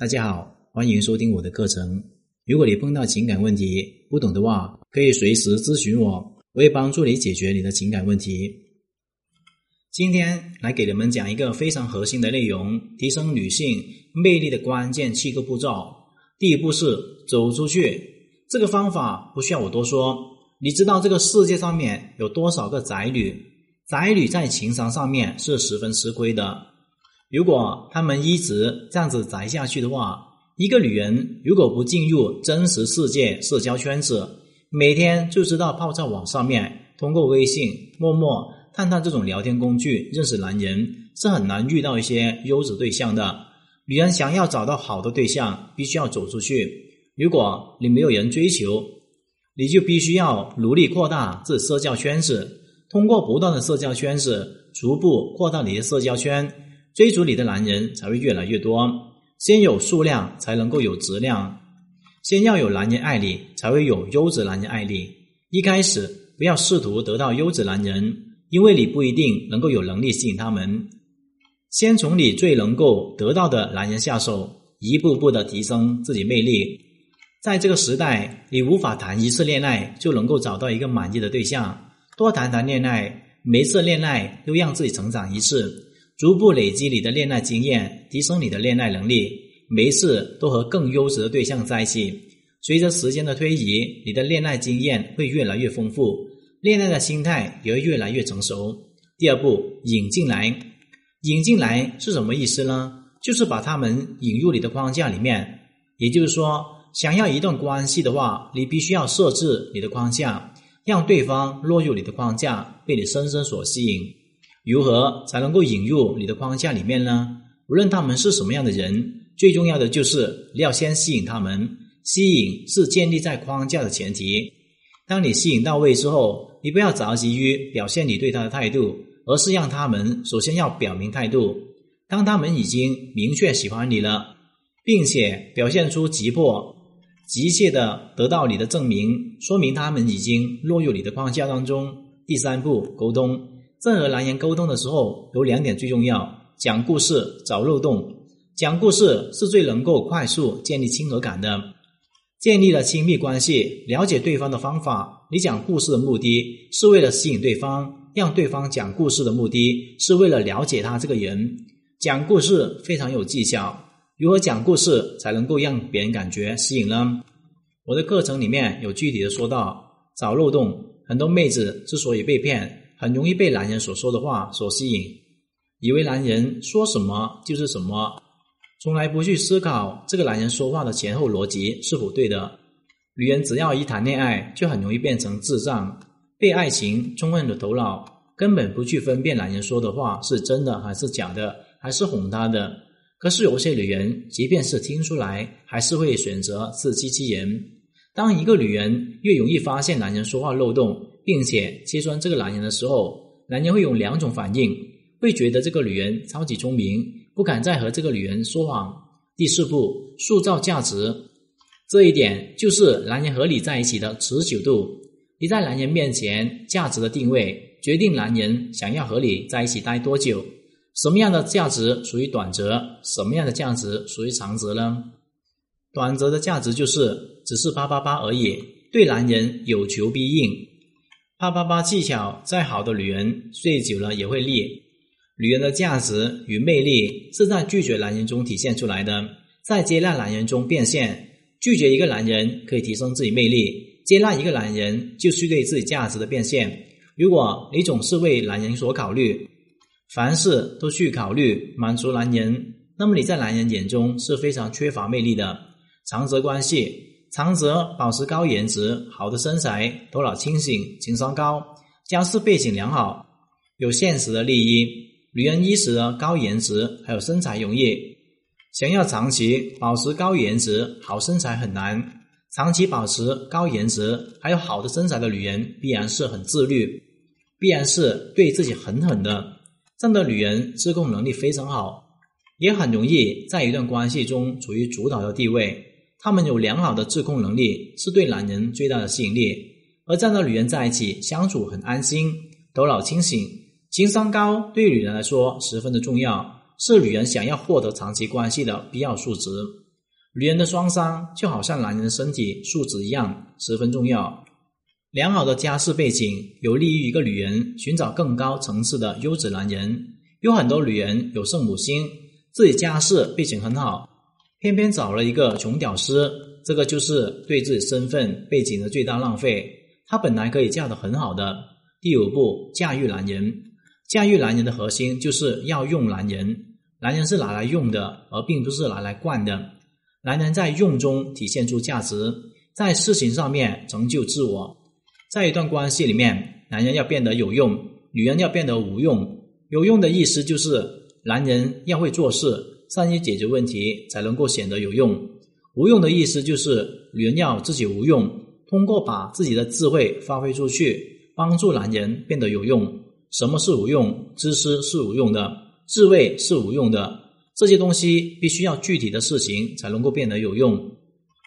大家好，欢迎收听我的课程。如果你碰到情感问题不懂的话，可以随时咨询我，我会帮助你解决你的情感问题。今天来给你们讲一个非常核心的内容：提升女性魅力的关键七个步骤。第一步是走出去，这个方法不需要我多说。你知道这个世界上面有多少个宅女？宅女在情商上面是十分吃亏的。如果他们一直这样子宅下去的话，一个女人如果不进入真实世界社交圈子，每天就知道泡在网上面，通过微信、陌陌、探探这种聊天工具认识男人，是很难遇到一些优质对象的。女人想要找到好的对象，必须要走出去。如果你没有人追求，你就必须要努力扩大这社交圈子，通过不断的社交圈子，逐步扩大你的社交圈，追逐你的男人才会越来越多。先有数量，才能够有质量。先要有男人爱你，才会有优质男人爱你。一开始不要试图得到优质男人，因为你不一定能够有能力吸引他们。先从你最能够得到的男人下手，一步步的提升自己魅力。在这个时代，你无法谈一次恋爱就能够找到一个满意的对象，多谈谈恋爱，每次恋爱都让自己成长一次。逐步累积你的恋爱经验，提升你的恋爱能力，每一次都和更优质的对象在一起。随着时间的推移，你的恋爱经验会越来越丰富，恋爱的心态也会越来越成熟。第二步，引进来，引进来是什么意思呢？就是把他们引入你的框架里面。也就是说，想要一段关系的话，你必须要设置你的框架，让对方落入你的框架，被你深深所吸引。如何才能够引入你的框架里面呢？无论他们是什么样的人，最重要的就是你要先吸引他们。吸引是建立在框架的前提。当你吸引到位之后，你不要着急于表现你对他的态度，而是让他们首先要表明态度。当他们已经明确喜欢你了，并且表现出急迫、急切的得到你的证明，说明他们已经落入你的框架当中。第三步，沟通。在和男人沟通的时候，有两点最重要：讲故事、找漏洞。讲故事是最能够快速建立亲和感的，建立了亲密关系，了解对方的方法。你讲故事的目的是为了吸引对方，让对方讲故事的目的是为了了解他这个人。讲故事非常有技巧，如何讲故事才能够让别人感觉吸引呢？我的课程里面有具体的说到，找漏洞。很多妹子之所以被骗。很容易被男人所说的话所吸引，以为男人说什么就是什么，从来不去思考这个男人说话的前后逻辑是否对的。女人只要一谈恋爱，就很容易变成智障，被爱情冲昏了头脑，根本不去分辨男人说的话是真的还是假的，还是哄她的。可是有些女人，即便是听出来，还是会选择自欺欺人。当一个女人越容易发现男人说话漏洞，并且揭穿这个男人的时候，男人会有两种反应：会觉得这个女人超级聪明，不敢再和这个女人说谎。第四步，塑造价值，这一点就是男人和你在一起的持久度。你在男人面前价值的定位，决定男人想要和你在一起待多久。什么样的价值属于短则？什么样的价值属于长则呢？短则的价值就是只是叭叭叭而已，对男人有求必应。啪啪啪技巧再好的女人睡久了也会腻。女人的价值与魅力是在拒绝男人中体现出来的，在接纳男人中变现。拒绝一个男人可以提升自己魅力，接纳一个男人就是对自己价值的变现。如果你总是为男人所考虑，凡事都去考虑满足男人，那么你在男人眼中是非常缺乏魅力的。长则关系。长则保持高颜值、好的身材、头脑清醒、情商高、家世背景良好、有现实的利益。女人一时的高颜值还有身材容易，想要长期保持高颜值、好身材很难。长期保持高颜值还有好的身材的女人，必然是很自律，必然是对自己狠狠的。这样的女人自控能力非常好，也很容易在一段关系中处于主导的地位。他们有良好的自控能力，是对男人最大的吸引力。而这样的女人在一起相处很安心，头脑清醒，情商高，对女人来说十分的重要，是女人想要获得长期关系的必要素质。女人的双商就好像男人的身体素质一样，十分重要。良好的家世背景有利于一个女人寻找更高层次的优质男人。有很多女人有圣母心，自己家世背景很好，偏偏找了一个穷屌丝，这个就是对自己身份背景的最大浪费。她本来可以嫁得很好的。第五步，驾驭男人。驾驭男人的核心就是要用男人，男人是拿来用的，而并不是拿来惯的。男人在用中体现出价值，在事情上面成就自我。在一段关系里面，男人要变得有用，女人要变得无用。有用的意思就是，男人要会做事，善于解决问题，才能够显得有用。无用的意思就是，女人要自己无用，通过把自己的智慧发挥出去，帮助男人变得有用。什么是无用？知识是无用的，智慧是无用的。这些东西必须要具体的事情才能够变得有用，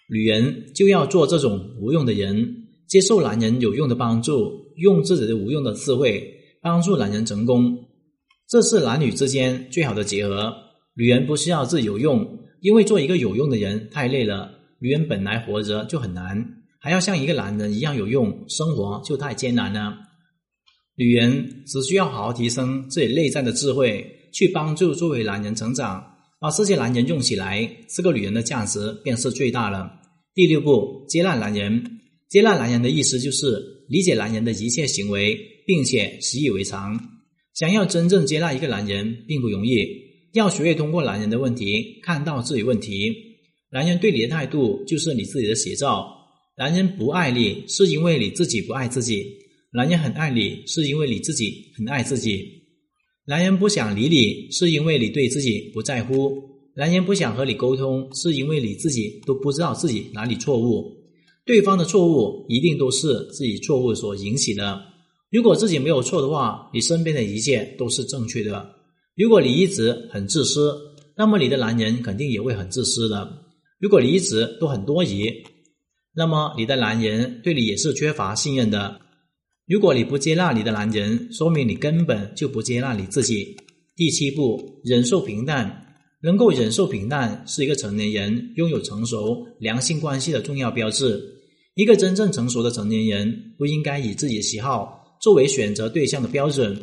女人就要做这种无用的人，接受男人有用的帮助，用自己的无用的智慧帮助男人成功，这是男女之间最好的结合。女人不需要自己有用，因为做一个有用的人太累了，女人本来活着就很难，还要像一个男人一样有用，生活就太艰难了。女人只需要好好提升自己内在的智慧。去帮助作为男人成长，把这些男人用起来，这个女人的价值便是最大了。第六步，接纳男人。接纳男人的意思就是理解男人的一切行为，并且习以为常。想要真正接纳一个男人并不容易，要学会通过男人的问题看到自己问题。男人对你的态度就是你自己的写照。男人不爱你是因为你自己不爱自己，男人很爱你是因为你自己很爱自己。男人不想理你，是因为你对自己不在乎；男人不想和你沟通，是因为你自己都不知道自己哪里错误。对方的错误一定都是自己错误所引起的。如果自己没有错的话，你身边的一切都是正确的。如果你一直很自私，那么你的男人肯定也会很自私的。如果你一直都很多疑，那么你的男人对你也是缺乏信任的。如果你不接纳你的男人，说明你根本就不接纳你自己。第七步，忍受平淡。能够忍受平淡，是一个成年人拥有成熟良性关系的重要标志。一个真正成熟的成年人，不应该以自己的喜好作为选择对象的标准。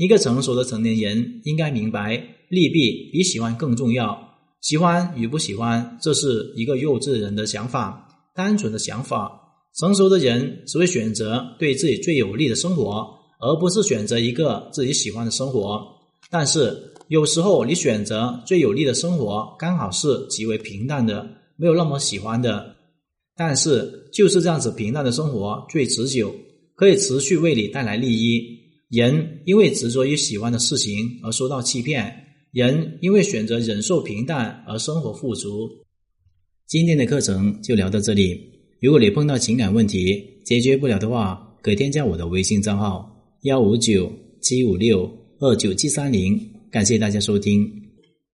一个成熟的成年人应该明白，利弊比喜欢更重要。喜欢与不喜欢，这是一个幼稚人的想法，单纯的想法。成熟的人只会选择对自己最有利的生活，而不是选择一个自己喜欢的生活。但是有时候你选择最有利的生活，刚好是极为平淡的，没有那么喜欢的。但是就是这样子平淡的生活最持久，可以持续为你带来利益。人因为执着于喜欢的事情而受到欺骗，人因为选择忍受平淡而生活富足。今天的课程就聊到这里。如果你碰到情感问题解决不了的话，可添加我的微信账号幺五九七五六二九七三零。感谢大家收听。